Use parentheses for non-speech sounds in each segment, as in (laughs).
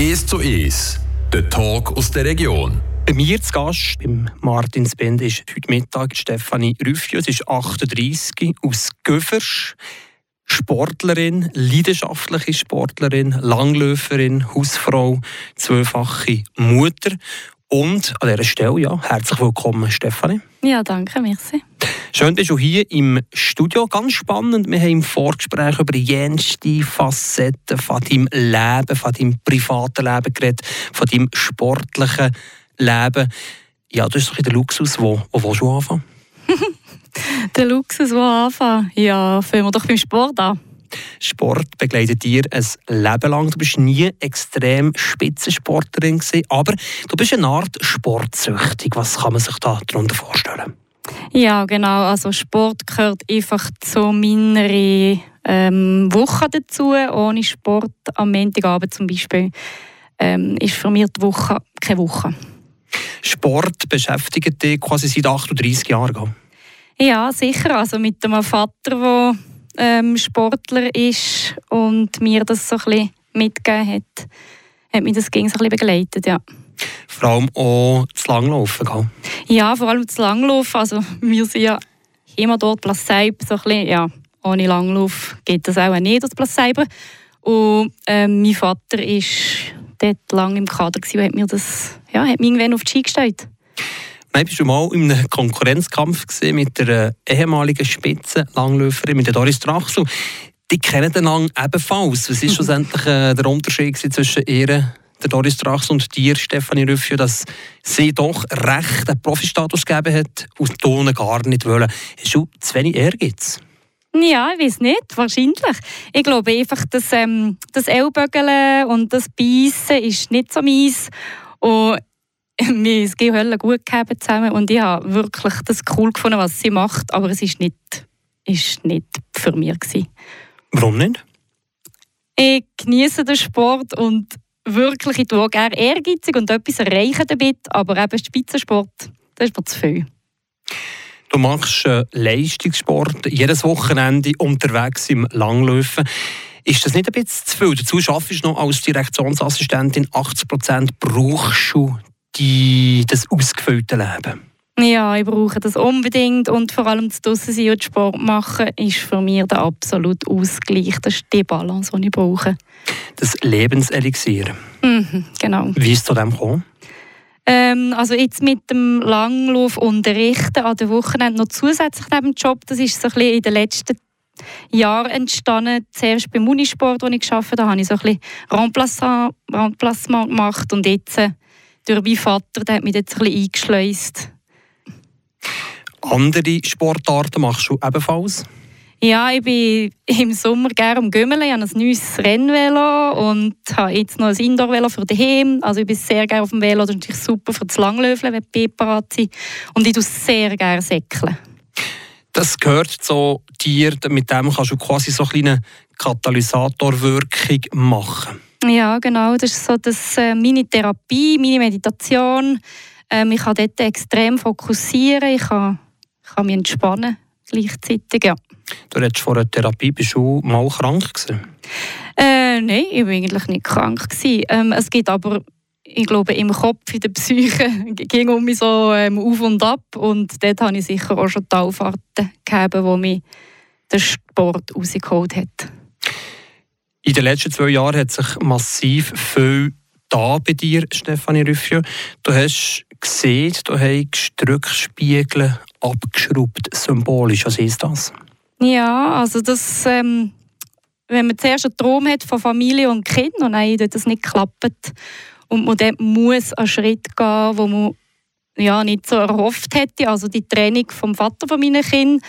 1 zu 1, der Talk aus der Region. Bei mir zu Gast, beim Martin Spend, ist heute Mittag Stefanie Rüffio. Sie ist 38, aus Göfers. Sportlerin, leidenschaftliche Sportlerin, Langläuferin, Hausfrau, zweifache Mutter. Und an dieser Stelle, ja, herzlich willkommen, Stefanie. Ja, danke, merci. Schön, bist du hier im Studio. Ganz spannend. Wir haben im Vorgespräch über jenste Facetten von deinem Leben, von deinem privaten Leben geredet, von deinem sportlichen Leben. Ja, das ist doch der Luxus. Wo, wo willst du anfangen? (laughs) der Luxus, wo anfangen? Ja, fangen wir doch beim Sport an. Sport begleitet dir ein Leben lang. Du bist nie extrem Spitzensportlerin gewesen, aber du bist eine Art sportsüchtig. Was kann man sich da darunter vorstellen? Ja, genau. Also Sport gehört einfach zu meiner ähm, Woche dazu. Ohne Sport am Montagabend zum Beispiel ähm, ist für mich die Woche keine Woche. Sport beschäftigt dich quasi seit 38 Jahren? Ja, sicher. Also mit einem Vater, der ähm, Sportler ist und mir das so ein bisschen mitgegeben hat, hat mich das gegen so ein bisschen begleitet, ja. Vor allem auch das Langlaufen, gell? Ja, vor allem das Langlaufen. Also wir sind ja immer dort Platz so ein bisschen, ja, ohne Langlauf geht das auch nicht, das Platz Und äh, mein Vater war dort lange im Kader und hat mir das, ja, hat mich irgendwann auf die Ski gestellt. Nein, bist du mal in einem Konkurrenzkampf mit der ehemaligen Spitzenlangläuferin, mit der Doris Drachsel. Die kennen den Lang ebenfalls. Was ist (laughs) schlussendlich äh, der Unterschied zwischen ihr, der Doris Drachsel und dir, Stefanie Rüffio, dass sie doch recht einen Profi-Status gegeben hat und du gar nicht wollen? Hast du zu wenig Ehrgeiz? Ja, ich weiß nicht, wahrscheinlich. Ich glaube einfach, dass ähm, das Ellbögeln und das Beißen ist nicht so meins. Und wir es Hölle gut gehabt zusammen und ich habe wirklich das cool gefunden, was sie macht, aber es ist nicht, ist nicht für mich gewesen. Warum nicht? Ich genieße den Sport und wirklich, ich tue gerne ehrgeizig und etwas erreichen damit, aber eben Spitzensport, das ist mir zu viel. Du machst äh, Leistungssport, jedes Wochenende unterwegs im Langlaufen. Ist das nicht ein bisschen zu viel? Dazu arbeitest du noch als Direktionsassistentin 80 Prozent. Brauchst du die, das ausgefüllte Leben? Ja, ich brauche das unbedingt und vor allem das draussen sein und Sport machen ist für mich der absolute Ausgleich. Das ist die Balance, die ich brauche. Das Lebenselixier. Mhm, genau. Wie ist es zu dem gekommen? Ähm, also jetzt mit dem Langlauf unterrichten an den Wochenenden noch zusätzlich neben dem Job, das ist so ein bisschen in den letzten Jahren entstanden. Zuerst beim Unisport, wo ich gearbeitet habe, habe ich so ein bisschen Remplacement, Remplacement gemacht und jetzt äh, durch meinen Vater, der hat mich jetzt ein bisschen eingeschleust. Andere Sportarten machst du ebenfalls? Ja, ich bin im Sommer gerne am Gümmeln. Ich habe ein neues Rennvelo und habe jetzt noch ein Indoor-Velo für daheim. Also ich bin sehr gerne auf dem Velo. Das ist natürlich super für das Langlöfeln, wenn die parat sind. Und ich tue sehr gerne säckeln. Das gehört zu dir. Mit dem kannst du quasi so eine kleine Katalysatorwirkung machen. Ja, genau. Das ist so das, äh, meine Therapie, meine Meditation. Ähm, ich kann dort extrem fokussieren. Ich kann, ich kann mich entspannen gleichzeitig, ja. Du redest vor der Therapie, bist du mal krank gewesen? Äh, nein, ich war eigentlich nicht krank. Ähm, es gibt aber, ich glaube, im Kopf, in der Psyche, (laughs) ging um mich so ähm, auf und ab. Und dort habe ich sicher auch schon Taufahrten gehabt, wo mich der Sport rausgeholt hat. In den letzten zwei Jahren hat sich massiv viel da bei dir, Stefanie Rüffio. Du hast gesehen, du hast Rückspiegel abgeschraubt, symbolisch. Was ist das? Ja, also das, ähm, wenn man zuerst einen Traum hat von Familie und Kind und dann das nicht klappt und man dann muss einen Schritt gehen, wo man ja, nicht so erhofft hätte, also die Training vom Vater von meinen Kindern,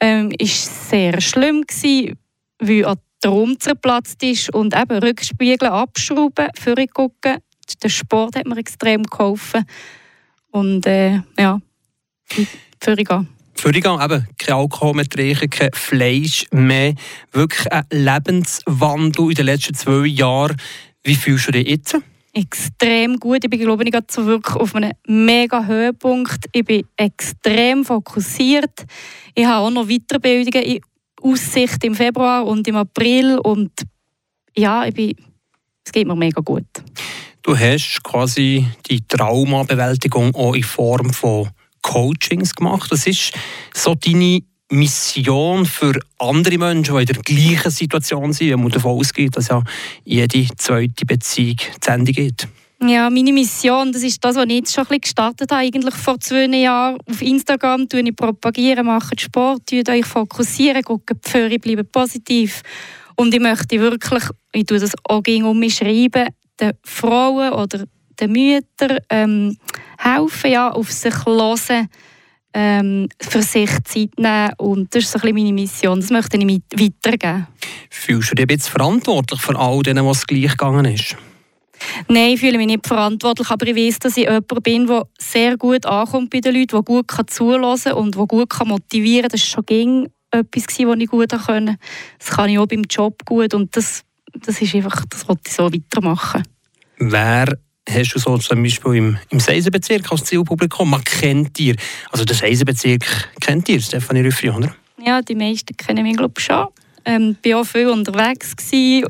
ähm, ist sehr schlimm gewesen, weil ein Traum zerplatzt ist und eben Rückspiegeln, abschrauben, vorgucken. Der Sport hat mir extrem geholfen und äh, ja, vorgehen. Vorgehen, eben kein Alkohol mehr trinken, kein Fleisch mehr. Wirklich ein Lebenswandel in den letzten zwei Jahren. Wie fühlst du dich jetzt? Extrem gut. Ich bin, glaube ich, so wirklich auf einem mega Höhepunkt. Ich bin extrem fokussiert. Ich habe auch noch Weiterbildungen in Aussicht im Februar und im April. Und ja, ich bin, es geht mir mega gut. Du hast quasi die Traumabewältigung auch in Form von Coachings gemacht. Das ist so deine Mission für andere Menschen, die in der gleichen Situation sind, wenn man davon ausgeht, dass ja jede zweite Beziehung zu Ende geht. Ja, meine Mission, das ist das, was ich jetzt schon ein gestartet habe, eigentlich vor zwei Jahren. Auf Instagram tue ich propagieren, mache Sport, tue euch fokussieren, gucke die Führer, bleibe positiv. Und ich möchte wirklich, ich tue das auch um mich schreiben, den Frauen oder den Müttern ähm, helfen, ja, auf sich hören, ähm, für sich Zeit nehmen. Und das ist so ein meine Mission. Das möchte ich weitergeben. Fühlst du dich jetzt verantwortlich für all denen, was gleich gegangen ist? Nein, ich fühle mich nicht verantwortlich, aber ich weiß, dass ich jemand bin, der sehr gut ankommt bei den Leuten, der gut zuhören kann und der gut motivieren kann. Das war schon etwas, was ich gut konnte. Das kann ich auch beim Job gut und das, das ist einfach, das wollte ich so weitermachen. Wer hast du so zum Beispiel im, im Seisenbezirk als Zielpublikum? Man kennt dir. Also der Seisenbezirk kennt ihr, Stefanie Rüffi, oder? Ja, die meisten kennen mich glaube ich schon. Ähm, ich war auch viel unterwegs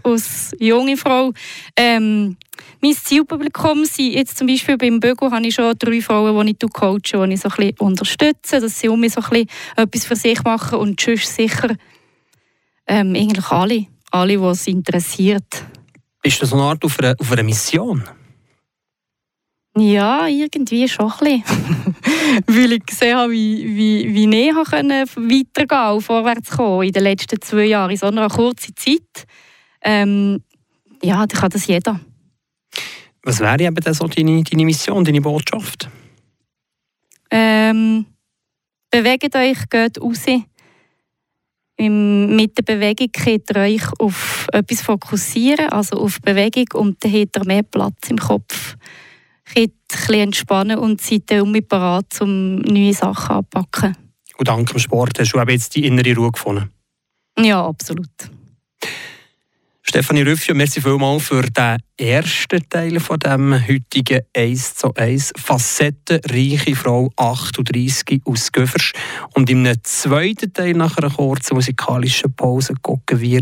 als junge Frau. Ähm, mein Zielpublikum sind jetzt zum Beispiel beim Bögo habe ich schon drei Frauen, die ich coache, die ich so ein bisschen unterstütze, dass sie um mich so ein bisschen etwas für sich machen und sonst sicher ähm, eigentlich alle, alle, die es interessiert. Ist das eine Art auf einer, auf einer Mission? Ja, irgendwie schon ein bisschen. (laughs) (laughs) Weil ich gesehen habe, wie, wie, wie ich weitergehen und vorwärts kommen in den letzten zwei Jahren, in so einer kurzen Zeit. Ähm, ja, dann kann das jeder. Was wäre eben so deine, deine Mission, deine Botschaft? Ähm, bewegt euch, geht raus. Mit der Bewegung könnt ihr euch auf etwas fokussieren, also auf Bewegung, und dann habt ihr mehr Platz im Kopf ein bisschen entspannen und seid dann parat, um neue Sachen anzupacken. Und dank dem Sport hast du jetzt die innere Ruhe gefunden? Ja, absolut. Stefanie Rüffio, merci vielmals für den ersten Teil von dem heutigen 1 zu 1 facettenreiche Frau 38 aus Göffers. Und im zweiten Teil nach einer kurzen musikalischen Pause gucken wir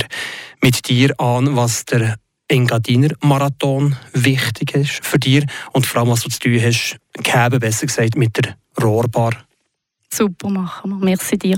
mit dir an, was der Engadiner Marathon wichtig ist für dich und vor allem, was du zu tun hast, geben, besser gesagt, mit der Rohrbar. Super machen wir. Merci dir.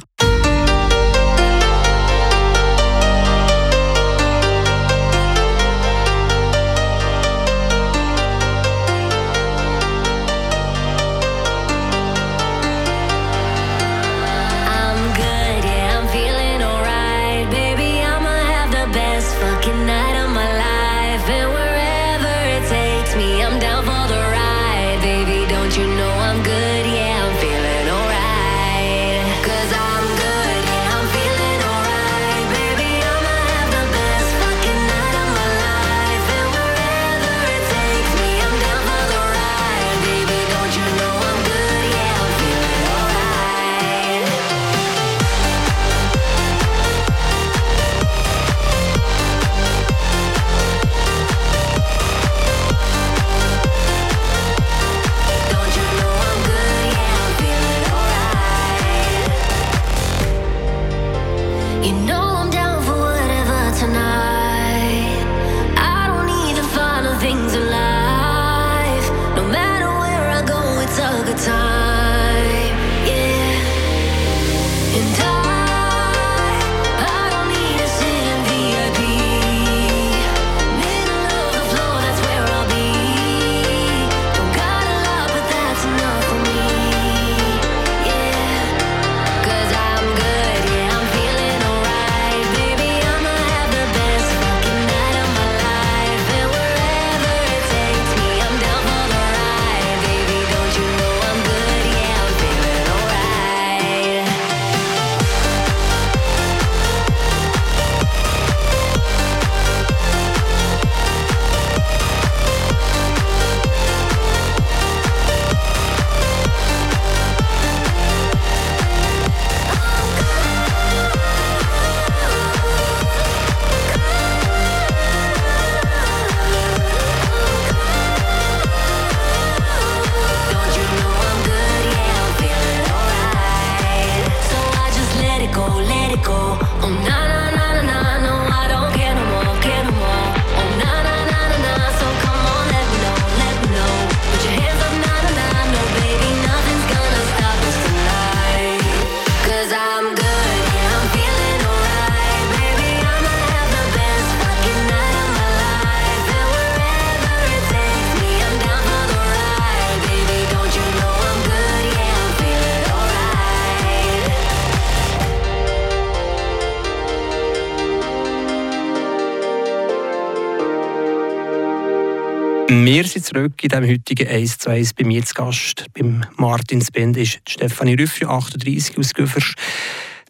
Wir sind zurück in diesem heutigen 1 zu 1 bei mir zu Gast. Beim Martin Spend ist Stefanie Rüffri, 38 aus Güfers,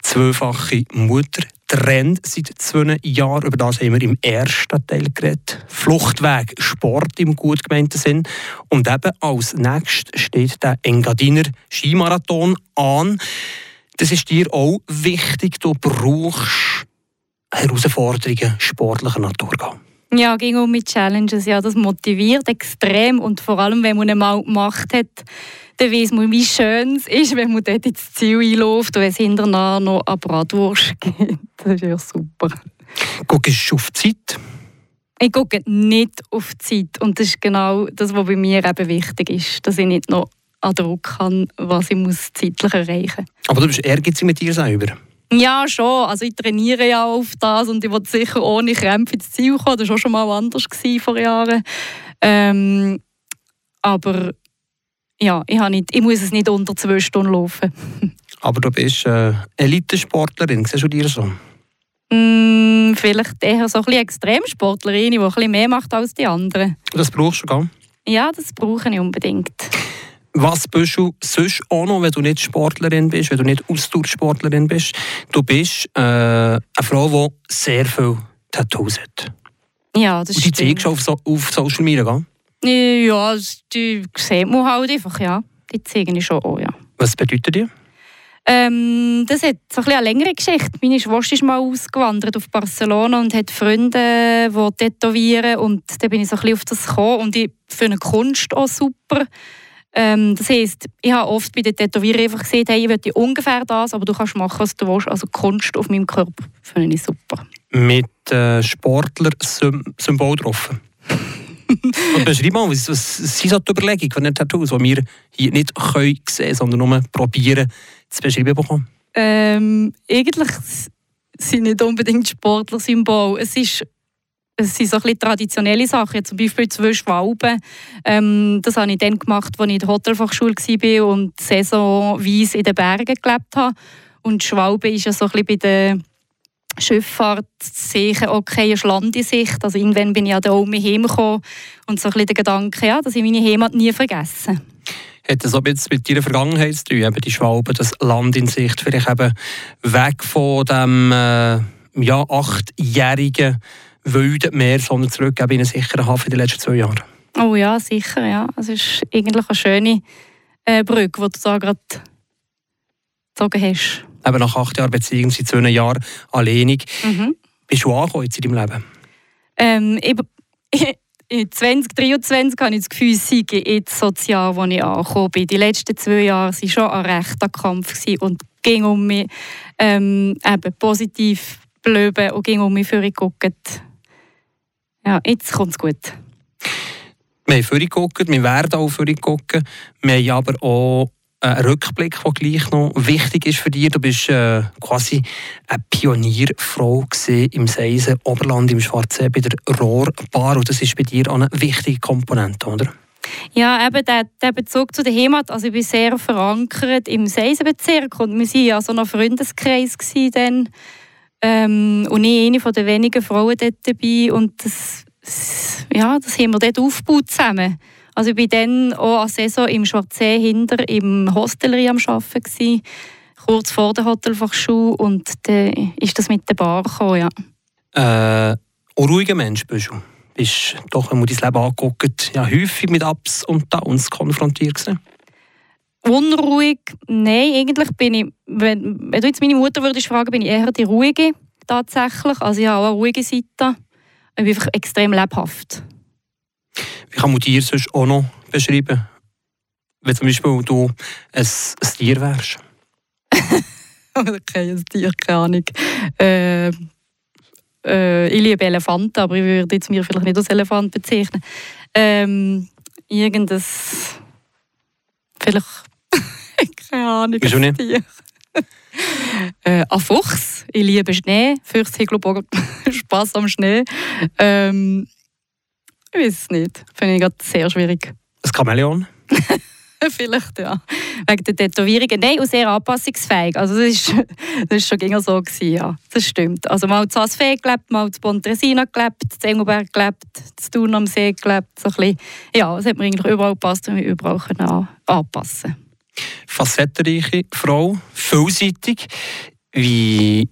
zweifache Mutter. Trend seit zwei Jahren. Über das haben wir im ersten Teil geredet. Fluchtweg, Sport im gut gemeinten Sinn. Und eben als nächstes steht der Engadiner Skimarathon an. Das ist dir auch wichtig. Du brauchst Herausforderungen sportlicher Natur. Ja, ging um mit Challenges. Ja, das motiviert extrem und vor allem, wenn man einmal gemacht hat, dann weiß man, wie schön es ist, wenn man dort ins Ziel einläuft und es hinterher noch eine Bratwurst (laughs) gibt. Das ist ja super. Guckst du auf die Zeit? Ich gucke nicht auf die Zeit und das ist genau das, was bei mir eben wichtig ist, dass ich nicht noch an Druck habe, was ich muss zeitlich erreichen muss. Aber du bist ehrgeizig mit dir selber? Ja, schon. Also ich trainiere ja auf das und ich wollte sicher ohne Krämpfe ins Ziel kommen. Das war auch schon mal anders vor Jahren. Ähm, aber ja, ich, nicht, ich muss es nicht unter zwei Stunden laufen. (laughs) aber du bist äh, Elitesportlerin, siehst du dir so? Mm, vielleicht eher so ein bisschen Extremsportlerin, die ein bisschen mehr macht als die anderen. Das brauchst du, gell? Ja, das brauche ich unbedingt. Was bist du sonst auch noch, wenn du nicht Sportlerin bist, wenn du nicht Ausdauersportlerin bist? Du bist äh, eine Frau, die sehr viele Tattoos hat. Ja, das Und die zeigst du auf, so, auf Social Media, gell? Ja, die sieht man halt einfach, ja. Die zeige ich schon auch, ja. Was bedeutet die? Ähm, das hat so ein eine längere Geschichte. Meine Schwester ist mal ausgewandert auf Barcelona und hat Freunde, die tätowieren. Und dann bin ich so ein bisschen auf das gekommen. Und ich finde Kunst auch super. Ähm, das heisst, ich habe oft bei den Tätowierern einfach gesehen, hey, ich möchte ungefähr das, aber du kannst machen, was du willst. Also Kunst auf meinem Körper finde ich super. Mit äh, Sportler-Symbol drauf? Und beschreib mal, was, was sind so die Überlegungen von den Tattoos, die wir hier nicht können sehen sondern nur probieren zu beschreiben bekommen? Ähm, eigentlich sind nicht unbedingt Sportler-Symbole. Es ist es sind so ein traditionelle Sachen, zum Beispiel zwei Schwalben. Ähm, das habe ich dann gemacht, als ich in der Hotelfachschule war und saisonweise in den Bergen gelebt habe. Und Schwalbe ist ja so ein bei der Schifffahrt sicher okay, eine Landesicht. Also irgendwann bin ich ja da oben heimgekommen und so ein bisschen der Gedanke, ja, dass ich meine Heimat nie vergessen. Hat das auch jetzt mit deiner Vergangenheit zu tun, die Schwalbe, das Land in Sicht, vielleicht eben weg von dem äh, ja, achtjährigen wilden Meer, sondern zurück in einen sicheren Hafen in den letzten zwei Jahren? Oh ja, sicher. Ja. Es ist eigentlich eine schöne äh, Brücke, die du da gerade gezogen hast. Eben nach acht Jahren Beziehung, seit zwei Jahren alleinig. Mhm. Bist du angekommen jetzt in deinem Leben? Ähm, ich, (laughs) in 2023 habe ich das Gefühl, es sei jetzt so das Jahr, wo ich angekommen bin. Die letzten zwei Jahre waren schon ein rechter Kampf und ging um mich ähm, eben positiv bleiben und ging um mich für geguckt. Ja, jetzt kommt es gut. Wir haben vorhin geguckt, wir werden auch vorhin gucken. Wir haben aber auch einen Rückblick, der gleich noch wichtig ist für dich. Du bist äh, quasi eine Pionierfrau im Seisen Oberland im Schwarzsee bei der Rohrbar. Und das ist bei dir auch eine wichtige Komponente, oder? Ja, eben der, der Bezug zu der Heimat. Also ich bin sehr verankert im Seisenbezirk und wir waren ja so ein Freundeskreis dann. Ähm, und ich eine der wenigen Frauen dort dabei. Und das, ja, das haben wir dort aufgebaut zusammen. Also ich war dann auch an Saison im Schwarzsee hinter im Hostellerie am Arbeiten, kurz vor der Hotelfachschule. Und dann ist das mit der Bar gekommen, ja. Äh, ein ruhiger Mensch bist du. Bist doch, wenn man dein Leben anguckt, ja, häufig mit Ups und Downs konfrontiert gewesen. Unruhig? Nein, eigentlich bin ich, wenn, wenn du jetzt meine Mutter würdest fragen, bin ich eher die Ruhige tatsächlich. Also ich habe auch eine ruhige Seite. Ich bin einfach extrem lebhaft. Wie kann man dir sonst auch noch beschreiben? Wenn zum Beispiel du ein, ein Tier wärst. (laughs) okay, ein Tier, keine Ahnung. Äh, äh, ich liebe Elefanten, aber ich würde jetzt mir vielleicht nicht als Elefant bezeichnen. Ähm, irgendein... Vielleicht keine Ahnung. Wieso nicht? (laughs) äh, ein Fuchs. Ich liebe Schnee. Füchse haben, (laughs) Spass am Schnee. Ähm, ich weiß es nicht. Finde ich gerade sehr schwierig. Ein Chamäleon? (laughs) Vielleicht, ja. Wegen der Tätowierungen. Nein, und sehr anpassungsfähig. Also das ist, das ist schon immer so gewesen, ja. Das stimmt. Also mal zu Asfee gelebt, mal zu Pontresina gelebt, zu Engelberg gelebt, zu Thun am See gelebt. So ein bisschen, ja, das hat mir eigentlich überall gepasst und wir überall können anpassen Facettenreiche Frau, vielseitig. Wie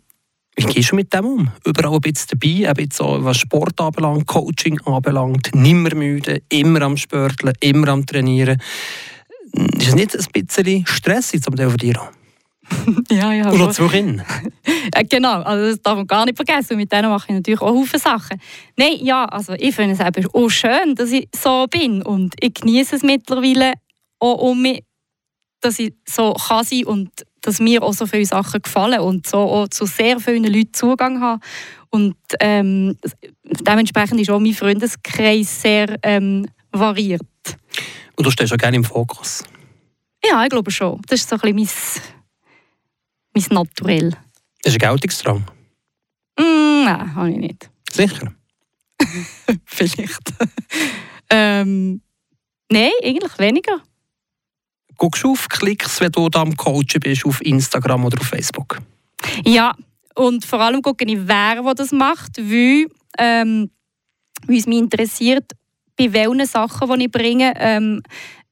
wie gehst du mit dem um? Überall ein bisschen dabei, ein bisschen was Sport anbelangt, Coaching anbelangt, nimmer müde, immer am Spörteln, immer am Trainieren. Ist es nicht ein bisschen stressig zum Teil für dich? (laughs) ja, ja. Und noch zwei Kinder. (laughs) genau, also das darf man gar nicht vergessen. Mit denen mache ich natürlich auch viele Sachen. Nein, ja, also ich finde es eben auch schön, dass ich so bin und ich genieße es mittlerweile auch um mich, dass ich so kann sein und dass mir auch so viele Sachen gefallen und so auch zu sehr vielen Leuten Zugang haben. Und ähm, dementsprechend ist auch mein Freundeskreis sehr ähm, variiert. Und du stehst auch gerne im Fokus? Ja, ich glaube schon. Das ist so ein bisschen mein, mein Naturell. Das ist ein Geltungsdrang? Mm, nein, habe ich nicht. Sicher? (laughs) Vielleicht. (laughs) ähm, nein, eigentlich weniger. Guckst auf Klicks, wenn du da am Coachen bist, auf Instagram oder auf Facebook? Ja, und vor allem gucke ich, wer das macht, wie, ähm, wie es mich interessiert, bei welchen Sachen, die ich bringe, ähm,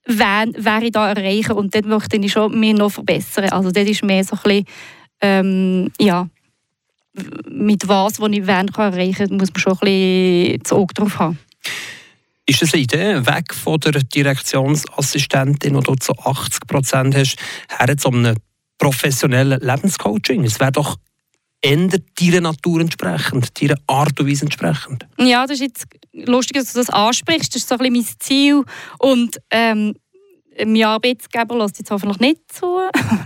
wen, wer ich da erreiche. Und dort möchte ich schon mich noch verbessern. Also das ist mehr so ein bisschen, ähm, ja, mit was, was ich wen erreichen kann, muss man schon ein bisschen das Auge drauf haben. Ist das eine Idee, weg von der Direktionsassistentin, die du zu 80 Prozent hast, her zu einem professionellen Lebenscoaching? Es wäre doch eher deiner Natur entsprechend, deiner Art und Weise entsprechend. Ja, das ist jetzt lustig, dass du das ansprichst. Das ist so ein bisschen mein Ziel. Und ähm, mein Arbeitsgeber lässt jetzt hoffentlich nicht zu.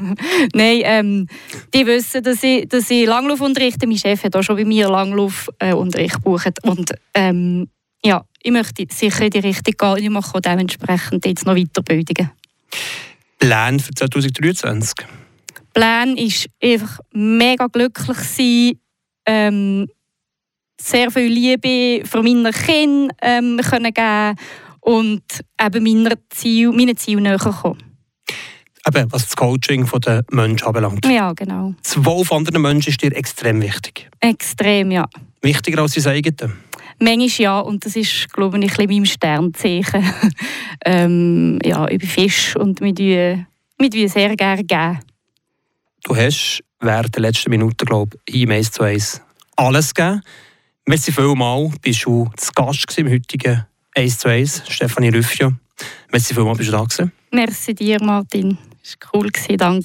(laughs) Nein, ähm, die wissen, dass ich, dass ich Langlauf unterrichte. Mein Chef hat auch schon bei mir Langlaufunterricht äh, gebucht. Und ähm, ja, ich möchte sicher in die Richtung gehen und ich mache auch dementsprechend jetzt noch Weiterbildungen. Plan für 2023? Plan ist einfach mega glücklich sein, ähm, sehr viel Liebe für meine Kinder ähm, können geben und eben meinen Ziel, meine Ziele näher kommen. Eben, was das Coaching der Menschen anbelangt. Ja, genau. Zwölf andere Menschen ist dir extrem wichtig. Extrem, ja. Wichtiger als sein eigenes? Manchmal ja, und das ist, glaube ich, ein meinem Sternzeichen. (laughs) ähm, ja, bin Fisch und wir tun, sehr gerne geben. Du hast während der letzten Minuten, glaube ich, im 1 zu 1 alles gegeben. Merci vielmals, bist du zu Gast im heutigen 1 zu 1, Stefanie Rüffio. Merci vielmals, bist du da gewesen. Merci dir, Martin. Es war cool, danke.